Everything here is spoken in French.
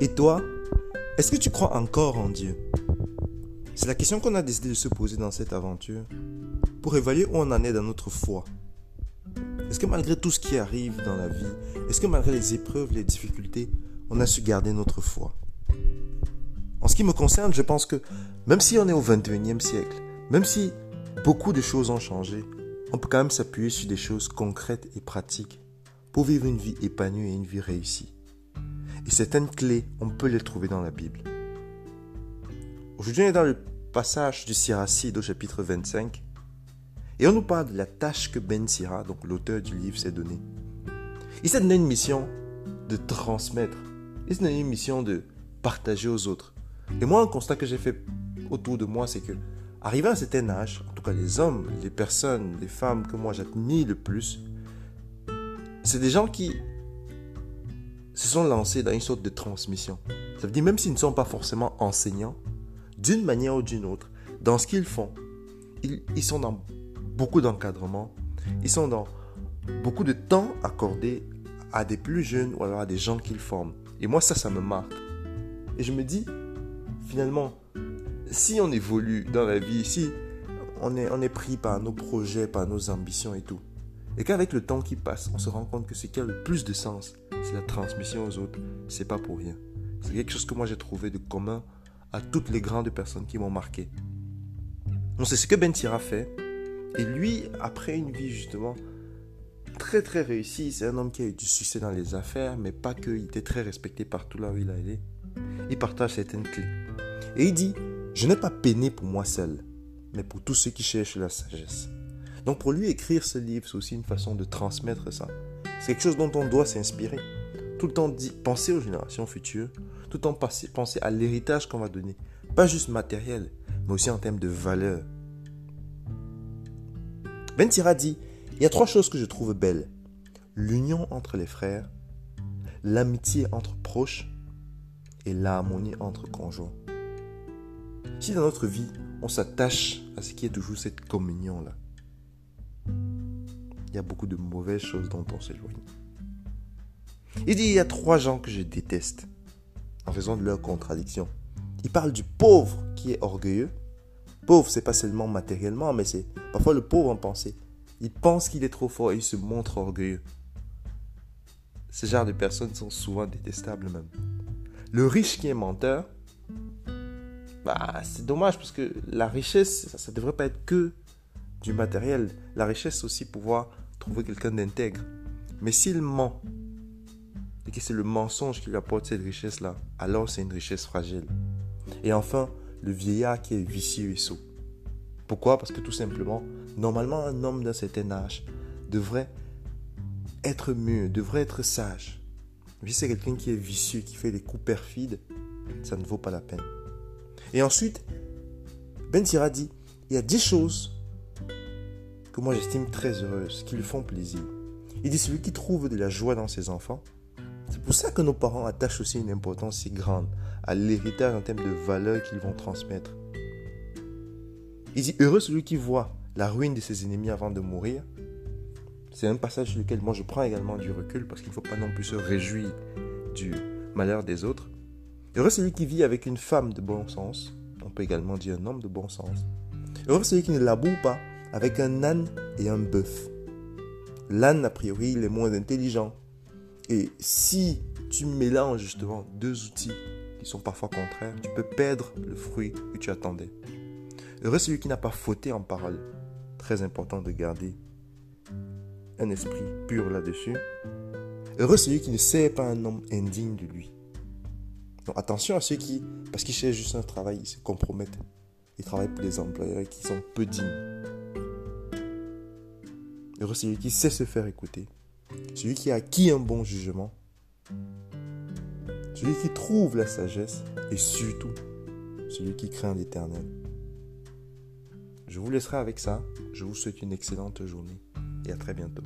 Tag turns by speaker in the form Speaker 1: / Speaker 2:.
Speaker 1: Et toi, est-ce que tu crois encore en Dieu? C'est la question qu'on a décidé de se poser dans cette aventure pour évaluer où on en est dans notre foi. Est-ce que malgré tout ce qui arrive dans la vie, est-ce que malgré les épreuves, les difficultés, on a su garder notre foi? En ce qui me concerne, je pense que même si on est au 21e siècle, même si beaucoup de choses ont changé, on peut quand même s'appuyer sur des choses concrètes et pratiques pour vivre une vie épanouie et une vie réussie. Et certaines clés, on peut les trouver dans la Bible. Aujourd'hui, on est dans le passage du Siracide au chapitre 25. Et on nous parle de la tâche que Ben Sira, donc l'auteur du livre, s'est donnée. Il s'est donné une mission de transmettre. Il s'est donné une mission de partager aux autres. Et moi, un constat que j'ai fait autour de moi, c'est que, arrivé à un certain âge, en tout cas les hommes, les personnes, les femmes que moi j'admire le plus, c'est des gens qui se sont lancés dans une sorte de transmission. Ça veut dire même s'ils ne sont pas forcément enseignants, d'une manière ou d'une autre, dans ce qu'ils font, ils, sont dans beaucoup d'encadrement, ils sont dans beaucoup de temps accordé à des plus jeunes ou alors à des gens qu'ils forment. Et moi, ça, ça me marque. Et je me dis, finalement, si on évolue dans la vie, si on est pris par nos projets, par nos ambitions et tout, et qu'avec le temps qui passe, on se rend compte que ce qui a le plus de sens, c'est la transmission aux autres. C'est pas pour rien. C'est quelque chose que moi j'ai trouvé de commun à toutes les grandes personnes qui m'ont marqué. Donc c'est ce que Ben Tira fait. Et lui, après une vie justement très très réussie, c'est un homme qui a eu du succès dans les affaires, mais pas que, il était très respecté partout là où il allait. Il partage certaines clés. Et il dit, je n'ai pas peiné pour moi seul, mais pour tous ceux qui cherchent la sagesse. Donc pour lui, écrire ce livre, c'est aussi une façon de transmettre ça. C'est quelque chose dont on doit s'inspirer. Tout le temps penser aux générations futures, tout le temps penser, à l'héritage qu'on va donner. Pas juste matériel, mais aussi en termes de valeur. Ben Tira dit, il y a trois choses que je trouve belles. L'union entre les frères, l'amitié entre proches et l'harmonie entre conjoints. Si dans notre vie, on s'attache à ce qui est toujours cette communion-là, y a beaucoup de mauvaises choses dont on s'éloigne. Il dit, il y a trois gens que je déteste en raison de leurs contradictions. Il parle du pauvre qui est orgueilleux. Pauvre, c'est pas seulement matériellement, mais c'est parfois le pauvre en pensée. Il pense qu'il est trop fort et il se montre orgueilleux. Ce genre de personnes sont souvent détestables même. Le riche qui est menteur, bah, c'est dommage parce que la richesse, ça ne devrait pas être que du matériel. La richesse, aussi pouvoir trouver quelqu'un d'intègre. Mais s'il ment, et que c'est le mensonge qui lui apporte cette richesse-là, alors c'est une richesse fragile. Et enfin, le vieillard qui est vicieux et sot. Pourquoi? Parce que tout simplement, normalement, un homme d'un certain âge devrait être mieux, devrait être sage. Mais c'est quelqu'un qui est vicieux, qui fait des coups perfides, ça ne vaut pas la peine. Et ensuite, Ben Sira dit, il y a dix choses que moi j'estime très heureuses, qui lui font plaisir. Il dit celui qui trouve de la joie dans ses enfants. C'est pour ça que nos parents attachent aussi une importance si grande à l'héritage en termes de valeurs qu'ils vont transmettre. Il dit heureux celui qui voit la ruine de ses ennemis avant de mourir. C'est un passage sur lequel moi je prends également du recul parce qu'il ne faut pas non plus se réjouir du malheur des autres. Heureux celui qui vit avec une femme de bon sens. On peut également dire un homme de bon sens. Heureux celui qui ne laboure pas avec un âne et un bœuf. L'âne, a priori, il est moins intelligent. Et si tu mélanges justement deux outils qui sont parfois contraires, tu peux perdre le fruit que tu attendais. Heureux celui qui n'a pas fauté en parole. Très important de garder un esprit pur là-dessus. Heureux celui qui ne sait pas un homme indigne de lui. Donc attention à ceux qui, parce qu'ils cherchent juste un travail, ils se compromettent. Ils travaillent pour des employeurs qui sont peu dignes. Heureux celui qui sait se faire écouter. Celui qui a acquis un bon jugement. Celui qui trouve la sagesse. Et surtout, celui qui craint l'éternel. Je vous laisserai avec ça. Je vous souhaite une excellente journée et à très bientôt.